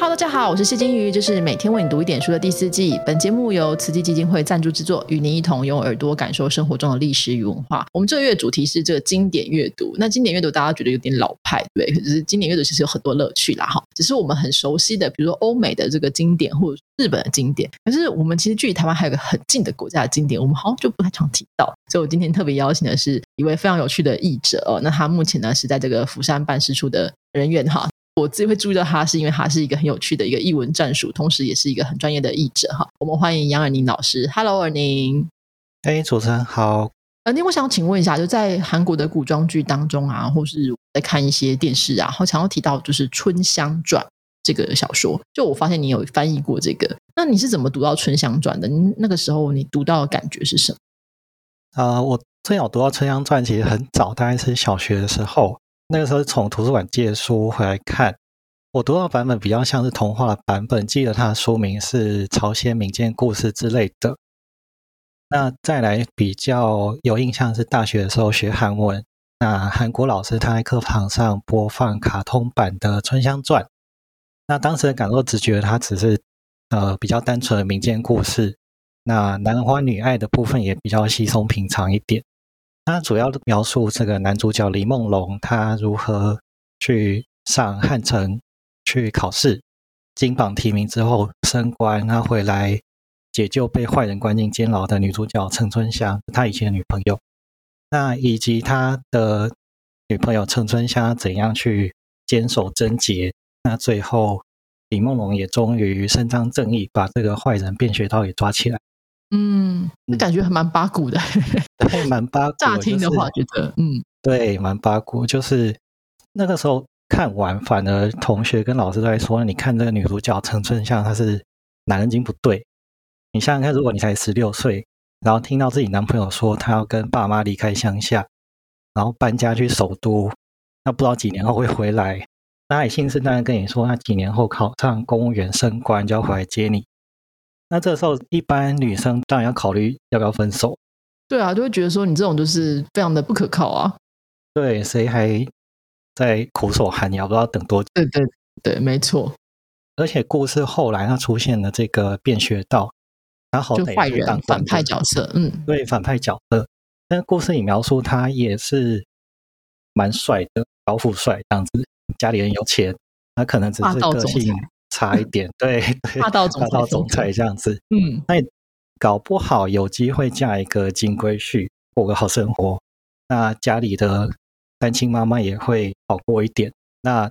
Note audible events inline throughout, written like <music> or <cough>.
Hello，大家好，我是谢金鱼，这是每天为你读一点书的第四季。本节目由慈济基金会赞助制作，与您一同用耳朵感受生活中的历史与文化。我们这个月主题是这个经典阅读。那经典阅读大家觉得有点老派，对对？可是经典阅读其实有很多乐趣啦，哈。只是我们很熟悉的，比如说欧美的这个经典，或者日本的经典。可是我们其实距离台湾还有个很近的国家的经典，我们好像就不太常提到。所以我今天特别邀请的是一位非常有趣的译者哦。那他目前呢是在这个釜山办事处的人员哈。我自己会注意到他，是因为他是一个很有趣的一个译文战术，同时也是一个很专业的译者哈。我们欢迎杨尔宁老师，Hello，尔宁。哎，主持人好。尔宁，我想请问一下，就在韩国的古装剧当中啊，或是在看一些电视啊，然后常常提到就是《春香传》这个小说。就我发现你有翻译过这个，那你是怎么读到《春香传》的？那个时候你读到的感觉是什么？啊，我最早读到《春香传》其实很早，大概是小学的时候。那个时候从图书馆借书回来看，我读到版本比较像是童话版本，记得它的书名是朝鲜民间故事之类的。那再来比较有印象是大学的时候学韩文，那韩国老师他在课堂上播放卡通版的《春香传》，那当时的感受只觉得它只是呃比较单纯的民间故事，那男欢女爱的部分也比较稀松平常一点。他主要描述这个男主角李梦龙，他如何去上汉城去考试，金榜题名之后升官，他回来解救被坏人关进监牢的女主角陈春香，他以前的女朋友。那以及他的女朋友陈春香怎样去坚守贞洁，那最后李梦龙也终于伸张正义，把这个坏人卞学道给抓起来。嗯，那感觉还蛮八股的，<laughs> 对，蛮八股。乍听的话，觉得嗯，对，蛮八股。就是那个时候看完，反而同学跟老师都在说：“你看这个女主角陈春香，她是男人精不对。”你想想看，如果你才十六岁，然后听到自己男朋友说他要跟爸妈离开乡下，然后搬家去首都，那不知道几年后会回来，那也信誓旦旦跟你说，他几年后考上公务员升官就要回来接你。那这时候，一般女生当然要考虑要不要分手。对啊，就会觉得说你这种就是非常的不可靠啊。对，谁还在苦守寒窑，不知道等多久？对对对，没错。而且故事后来他出现了这个变学道，他好歹坏人反派角色，嗯，对，反派角色。但故事里描述他也是蛮帅的，高富帅这样子，家里人有钱，他可能只是个性。差一点，对对，霸道总霸道总裁这样子，嗯，那搞不好有机会嫁一个金龟婿，过个好生活，那家里的单亲妈妈也会好过一点。那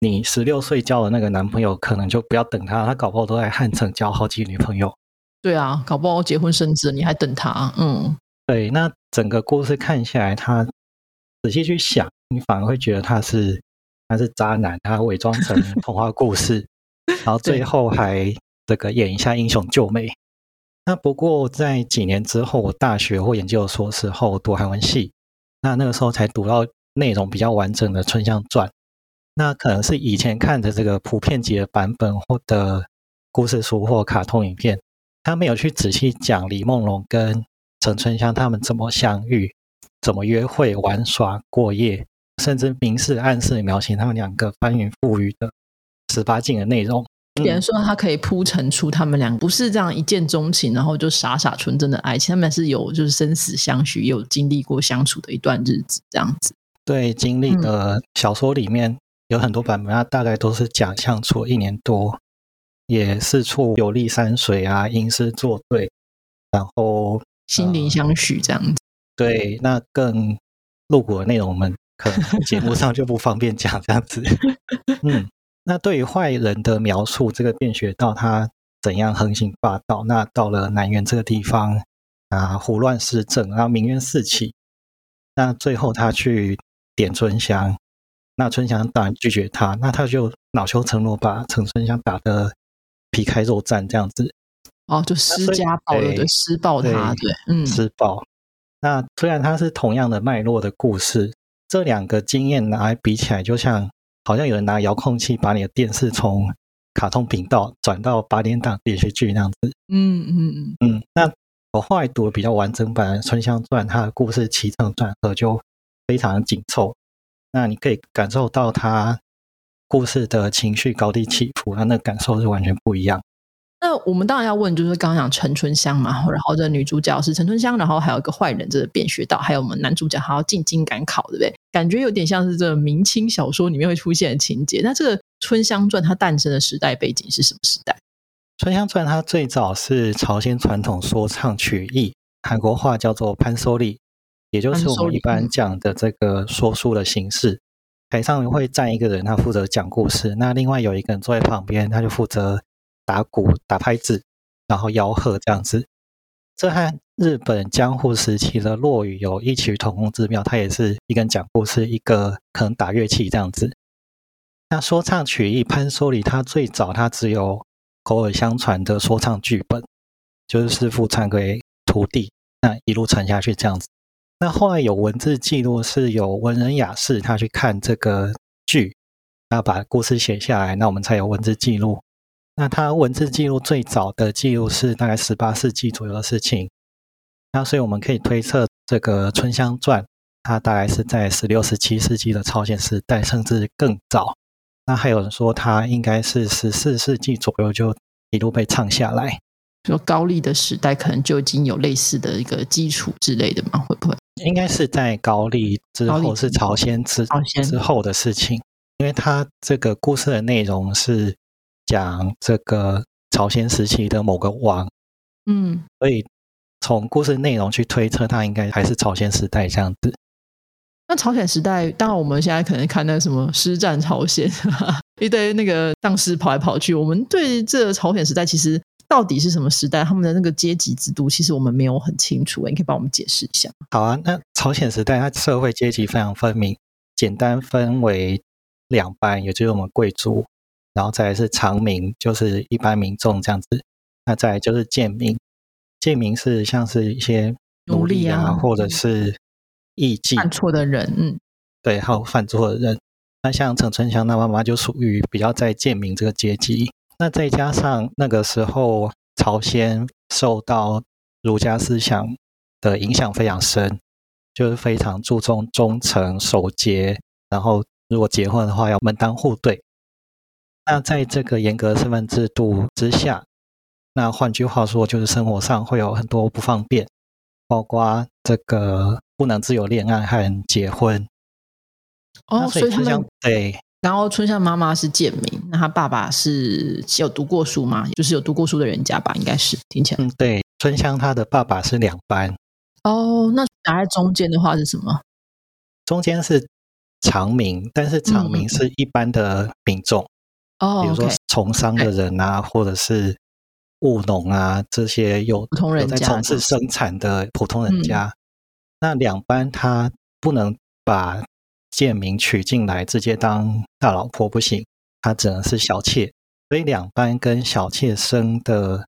你十六岁交的那个男朋友，可能就不要等他，他搞不好都在汉城交好几个女朋友。对啊，搞不好结婚生子，你还等他？嗯，对。那整个故事看下来，他仔细去想，你反而会觉得他是他是渣男，他伪装成童话故事。<laughs> 然后最后还这个演一下英雄救美。那不过在几年之后，我大学或研究所时候读韩文系，那那个时候才读到内容比较完整的《春香传》。那可能是以前看的这个普遍级的版本或的故事书或卡通影片，他没有去仔细讲李梦龙跟陈春香他们怎么相遇、怎么约会、玩耍、过夜，甚至明示暗示描写他们两个翻云覆雨的。十八禁的内容，别人说他可以铺陈出他们俩不是这样一见钟情，然后就傻傻纯真的爱情，他们是有就是生死相许，有经历过相处的一段日子这样子。对，经历的小说里面有很多版本，它大概都是讲相处一年多，也四处游历山水啊，吟诗作对，然后心灵相许这样子。<laughs> 对，那更露骨的内容，我们可能节目上就不方便讲这样子。嗯。那对于坏人的描述，这个便学道他怎样横行霸道？那到了南园这个地方啊，胡乱施政，然后民怨四起。那最后他去点春香，那春香当然拒绝他，那他就恼羞成怒，把陈春香打得皮开肉绽这样子。哦，就施家暴了，对，施暴他，对，嗯，施暴。那虽然它是同样的脉络的故事，这两个经验拿来比起来，就像。好像有人拿遥控器把你的电视从卡通频道转到八点档连续剧那样子。嗯嗯嗯嗯。那我后来读的比较完整版《春香传》，它的故事起承转合就非常的紧凑。那你可以感受到他故事的情绪高低起伏，那那感受是完全不一样。那我们当然要问，就是刚刚讲陈春香嘛，然后这女主角是陈春香，然后还有一个坏人，这个卞学道，还有我们男主角还要进京赶考，对不对？感觉有点像是这明清小说里面会出现的情节。那这个《春香传》它诞生的时代背景是什么时代？《春香传》它最早是朝鲜传统说唱曲艺，韩国话叫做潘梭利，也就是我们一般讲的这个说书的形式。台上会站一个人，他负责讲故事，那另外有一个人坐在旁边，他就负责。打鼓、打拍子，然后吆喝这样子，这和日本江户时期的落语有异曲同工之妙。它也是一个人讲故事，一个可能打乐器这样子。那说唱曲艺潘梭里，他最早他只有口耳相传的说唱剧本，就是师傅传给徒弟，那一路传下去这样子。那后来有文字记录，是有文人雅士他去看这个剧，那把故事写下来，那我们才有文字记录。那他文字记录最早的记录是大概十八世纪左右的事情，那所以我们可以推测这个《春香传》它大概是在十六、十七世纪的朝鲜时代，甚至更早。那还有人说它应该是十四世纪左右就一路被唱下来。说高丽的时代可能就已经有类似的一个基础之类的吗？会不会？应该是在高丽之后是朝鲜之之后的事情，因为它这个故事的内容是。讲这个朝鲜时期的某个王，嗯，所以从故事内容去推测，它应该还是朝鲜时代这样子。那朝鲜时代，当然我们现在可能看那什么师战朝鲜，<laughs> 一堆那个丧尸跑来跑去。我们对这朝鲜时代其实到底是什么时代，他们的那个阶级制度，其实我们没有很清楚。你可以帮我们解释一下。好啊，那朝鲜时代它社会阶级非常分明，简单分为两班，也就是我们贵族。然后再来是常民，就是一般民众这样子。那再来就是贱民，贱民是像是一些奴隶啊，或者是艺妓犯错的人，嗯，对，还有犯错的人。那像陈春香，那妈妈就属于比较在贱民这个阶级。那再加上那个时候朝鲜受到儒家思想的影响非常深，就是非常注重忠诚守节，然后如果结婚的话要门当户对。那在这个严格身份制度之下，那换句话说，就是生活上会有很多不方便，包括这个不能自由恋爱和结婚。哦，所以他们对。然后春香妈妈是建民，那他爸爸是有读过书吗？就是有读过书的人家吧，应该是听起来。嗯，对，春香她的爸爸是两班。哦，那夹在中间的话是什么？中间是长民，但是长民是一般的民众。哦，比如说从商的人啊，或者是务农啊，这些有普通人在从事生产的普通人家，那两班他不能把贱民娶进来，直接当大老婆不行，她只能是小妾，所以两班跟小妾生的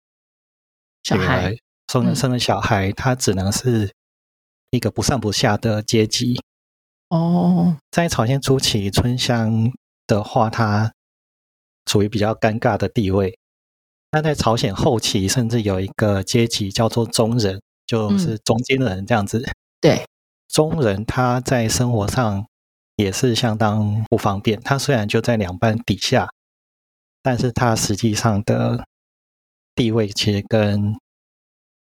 小孩，生的生的小孩，他只能是一个不上不下的阶级。哦，在朝鲜初期，春香的话，他。处于比较尴尬的地位。那在朝鲜后期，甚至有一个阶级叫做中人，就是中间的人这样子。对，中人他在生活上也是相当不方便。他虽然就在两班底下，但是他实际上的地位其实跟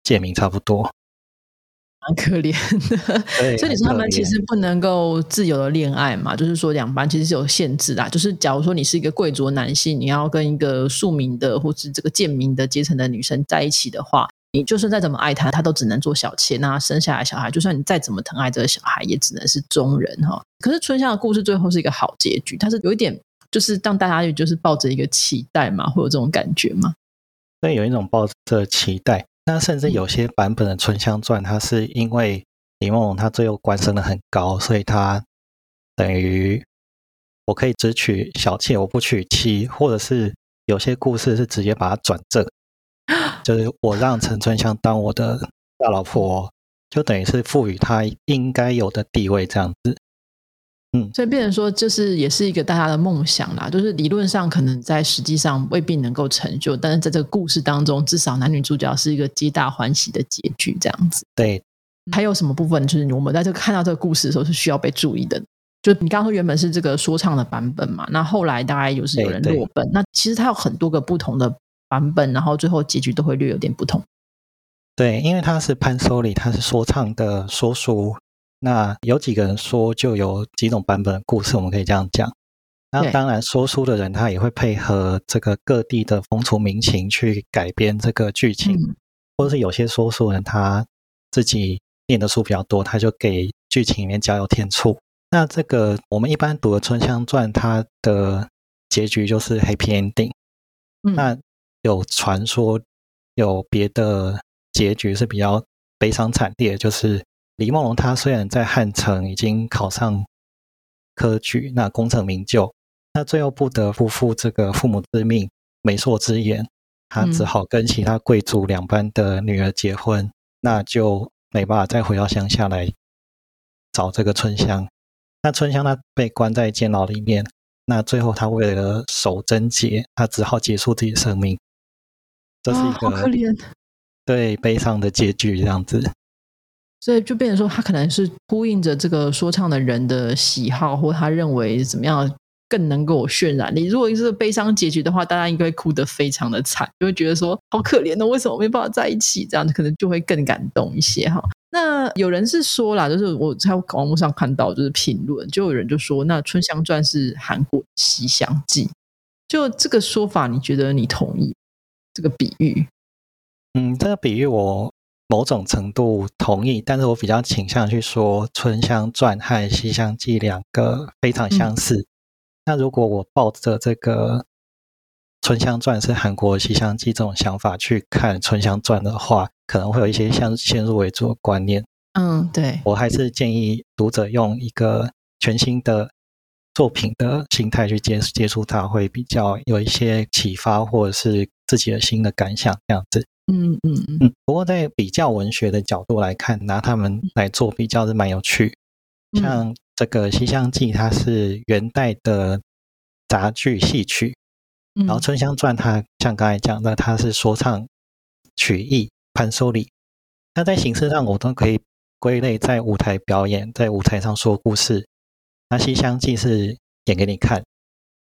建民差不多。蛮可怜的，<laughs> 所以你说他们其实不能够自由的恋爱嘛？就是说两班其实是有限制的。就是假如说你是一个贵族男性，你要跟一个庶民的或是这个贱民的阶层的女生在一起的话，你就算再怎么爱他，他都只能做小妾。那生下来小孩，就算你再怎么疼爱这个小孩，也只能是中人哈。可是春香的故事最后是一个好结局，它是有一点就是让大家就是抱着一个期待嘛，会有这种感觉吗？对，有一种抱着期待。那甚至有些版本的《春香传》，它是因为李梦龙他最后官升的很高，所以他等于我可以只娶小妾，我不娶妻，或者是有些故事是直接把它转正，就是我让陈春香当我的大老婆，就等于是赋予她应该有的地位这样子。嗯，所以变成说，就是也是一个大家的梦想啦。就是理论上可能在实际上未必能够成就，但是在这个故事当中，至少男女主角是一个皆大欢喜的结局，这样子。对，还有什么部分就是我们在这看到这个故事的时候是需要被注意的？就你刚刚说原本是这个说唱的版本嘛，那后来大概有是有人落本，那其实它有很多个不同的版本，然后最后结局都会略有点不同。对，因为他是潘收里，他是说唱的说书。那有几个人说，就有几种版本的故事，我们可以这样讲。那对当然，说书的人他也会配合这个各地的风俗民情去改编这个剧情，嗯或者是有些说书人他自己念的书比较多，他就给剧情里面加油添醋。那这个我们一般读的《春香传》，它的结局就是 happy ending。嗯那有传说有别的结局是比较悲伤惨烈，就是李梦龙他虽然在汉城已经考上科举，那功成名就，那最后不得不负这个父母之命、媒妁之言，他只嗯好跟其他贵族两班的女儿结婚，那就没办法再回到乡下来找这个春香。那春香她被关在监牢里面，那最后他为了守贞洁，他只好结束自己的生命。这是一个好可个怜。对悲伤的结局，这样子。所以就变成说，他可能是呼应着这个说唱的人的喜好，或他认为怎么样更能够有渲染你。如果是悲伤结局的话，大家应该会哭得非常的惨，就会觉得说好可怜哦，为什么没办法在一起？这样子可能就会更感动一些哈。那有人是说啦，就是我在网络上看到就是评论，就有人就说，那《春香传》是韩国《西厢记》，就这个说法，你觉得你同意这个比喻？嗯，这个比喻我某种程度同意，但是我比较倾向去说《春香传》和《西厢记》两个非常相似。那如果我抱着这个《春香传》是韩国《西厢记》这种想法去看《春香传》的话，可能会有一些像先入为主的观念。嗯，对，我还是建议读者用一个全新的作品的心态去接接触它，会比较有一些启发，或者是自己的新的感想这样子。嗯嗯嗯嗯，不过在比较文学的角度来看，拿他们来做比较是蛮有趣。嗯像这个《西厢记》，它是元代的杂剧戏曲，嗯，然后《春香传》它像刚才讲的，它是说唱曲艺潘收礼。那在形式上，我都可以归类在舞台表演，在舞台上说故事。那《西厢记》是演给你看，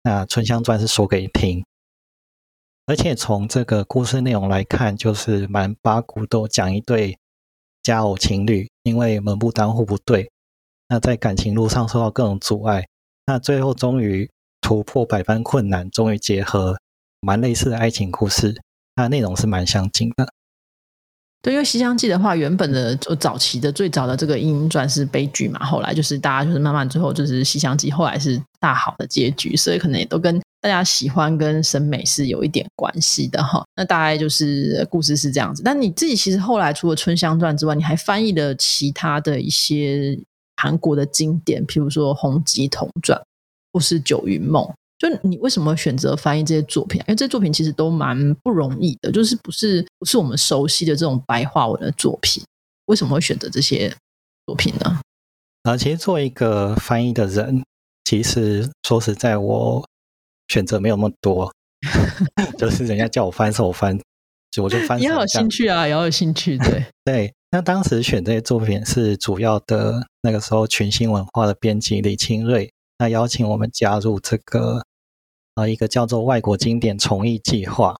那《春香传》是说给你听。而且从这个故事内容来看，就是蛮八股都讲一对佳偶情侣，因为门不当户不对，那在感情路上受到各种阻碍，那最后终于突破百般困难，终于结合，蛮类似的爱情故事，那内容是蛮相近的。对，因为《西厢记》的话，原本的就早期的最早的这个莺莺传是悲剧嘛，后来就是大家就是慢慢最后就是《西厢记》后来是大好的结局，所以可能也都跟大家喜欢跟审美是有一点关系的哈。那大概就是故事是这样子。但你自己其实后来除了《春香传》之外，你还翻译了其他的一些韩国的经典，譬如说《洪吉童传》或是《九云梦》。就你为什么会选择翻译这些作品啊？因为这些作品其实都蛮不容易的，就是不是不是我们熟悉的这种白话文的作品。为什么会选择这些作品呢？啊，其实作为一个翻译的人，其实说实在，我选择没有那么多，<laughs> 就是人家叫我翻，是我翻，就我就翻。<laughs> 也要有兴趣啊，也要有兴趣，对 <laughs> 对。那当时选这些作品是主要的那个时候群星文化的编辑李清瑞，那邀请我们加入这个呃一个叫做外国经典重译计划。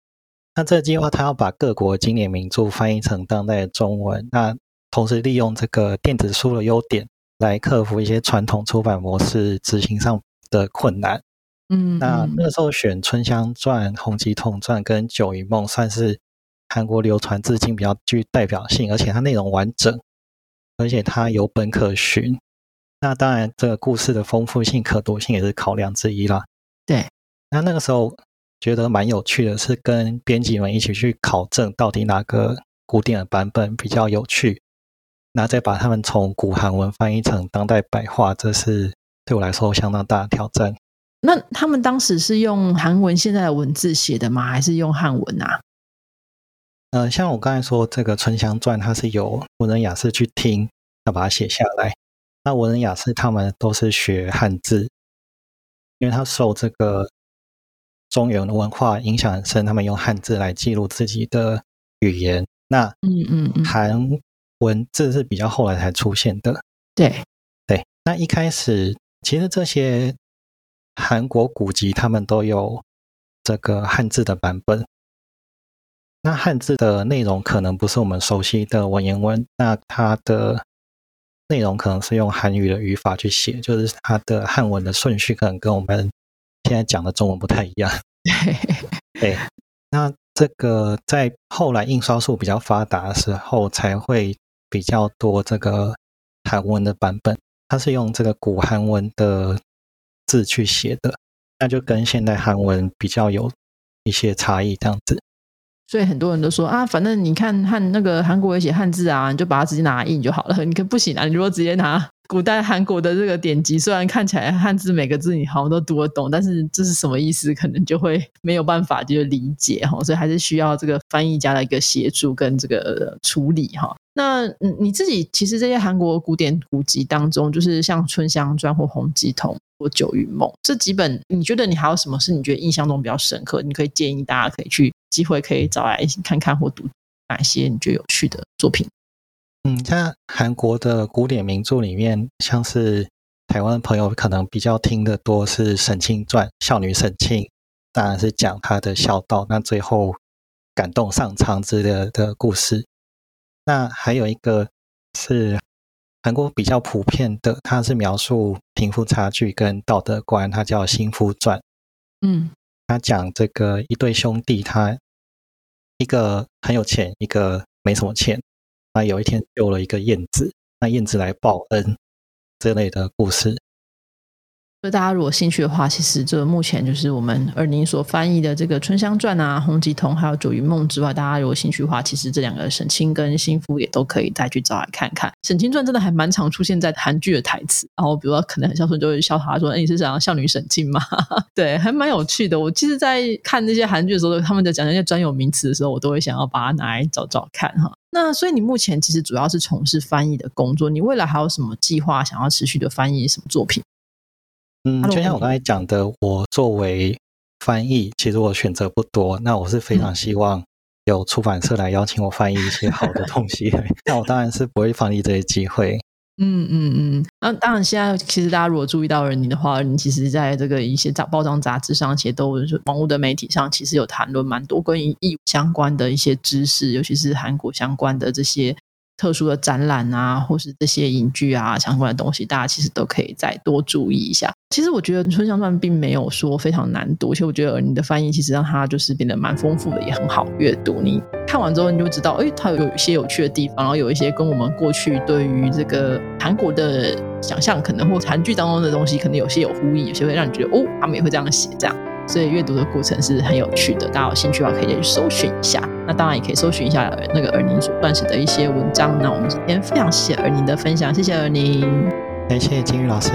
那这个计划它要把各国经典名著翻译成当代的中文，那同时利用这个电子书的优点来克服一些传统出版模式执行上的困难。嗯，那嗯那个时候选《春香传》《洪吉童传》跟《九云梦》算是韩国流传至今比较具代表性，而且它内容完整，而且它有本可循。那当然，这个故事的丰富性、可读性也是考量之一啦。对，那那个时候觉得蛮有趣的，是跟编辑们一起去考证到底哪个古典的版本比较有趣，那再把他们从古韩文翻译成当代白话，这是对我来说相当大的挑战。那他们当时是用韩文现在的文字写的吗？还是用汉文啊？呃，像我刚才说这个《春香传》，它是由文人雅士去听，要把它写下来。那文人雅士他们都是学汉字，因为他受这个中原的文化影响很深，他们用汉字来记录自己的语言。那嗯嗯嗯，韩文字是比较后来才出现的。对，对，那一开始其实这些韩国古籍他们都有这个汉字的版本。那汉字的内容可能不是我们熟悉的文言文，那它的内容可能是用韩语的语法去写，就是它的汉文的顺序可能跟我们现在讲的中文不太一样。<laughs> 对，那这个在后来印刷术比较发达的时候，才会比较多这个韩文的版本。它是用这个古韩文的字去写的，那就跟现代韩文比较有一些差异，这样子。所以很多人都说啊，反正你看汉那个韩国也写汉字啊，你就把它直接拿来印就好了。你可不行啊，你如果直接拿古代韩国的这个典籍，虽然看起来汉字每个字你好像都读得懂，但是这是什么意思，可能就会没有办法就理解哈。所以还是需要这个翻译家的一个协助跟这个处理哈。那你自己其实这些韩国古典古籍当中，就是像《春香传》或《洪吉童》。《九云梦》这几本，你觉得你还有什么是你觉得印象中比较深刻？你可以建议大家可以去机会可以找来看看或读哪些你觉得有趣的作品。嗯，在韩国的古典名著里面，像是台湾朋友可能比较听的多是《沈清传》，孝女沈清，当然是讲她的孝道，那最后感动上苍之类的的故事。那还有一个是。韩国比较普遍的，它是描述贫富差距跟道德观，它叫《新夫传》。嗯，他讲这个一对兄弟，他一个很有钱，一个没什么钱。那有一天救了一个燕子，那燕子来报恩之类的故事。所以大家如果兴趣的话，其实这目前就是我们尔宁所翻译的这个《春香传》啊，《洪吉童》还有《九云梦》之外，大家如果兴趣的话，其实这两个沈清跟新夫也都可以再去找来看看。《沈清传》真的还蛮常出现在韩剧的台词，然后比如说可能很孝顺就会笑他说：“哎，你是想要孝女沈清吗？” <laughs> 对，还蛮有趣的。我其实，在看那些韩剧的时候，他们在讲那些专有名词的时候，我都会想要把它拿来找找看哈。那所以你目前其实主要是从事翻译的工作，你未来还有什么计划想要持续的翻译什么作品？嗯，就像我刚才讲的，我作为翻译，其实我选择不多。那我是非常希望有出版社来邀请我翻译一些好的 <laughs> 东西。那我当然是不会放弃这些机会。嗯嗯嗯。那当然，现在其实大家如果注意到了你的话，你其实在这个一些杂包装杂志上，其实都网络的媒体上，其实有谈论蛮多关于译相关的一些知识，尤其是韩国相关的这些。特殊的展览啊，或是这些影剧啊相关的东西，大家其实都可以再多注意一下。其实我觉得《春香传》并没有说非常难读，而且我觉得你的翻译其实让它就是变得蛮丰富的，也很好阅读。你看完之后，你就知道，哎，它有一些有趣的地方，然后有一些跟我们过去对于这个韩国的想象，可能或韩剧当中的东西，可能有些有呼应，有些会让你觉得，哦，他们也会这样写，这样。所以阅读的过程是很有趣的，大家有兴趣的话可以去搜寻一下。那当然也可以搜寻一下那个尔宁所撰写的一些文章。那我们今天非常谢谢尔宁的分享，谢谢尔宁，谢谢金玉老师。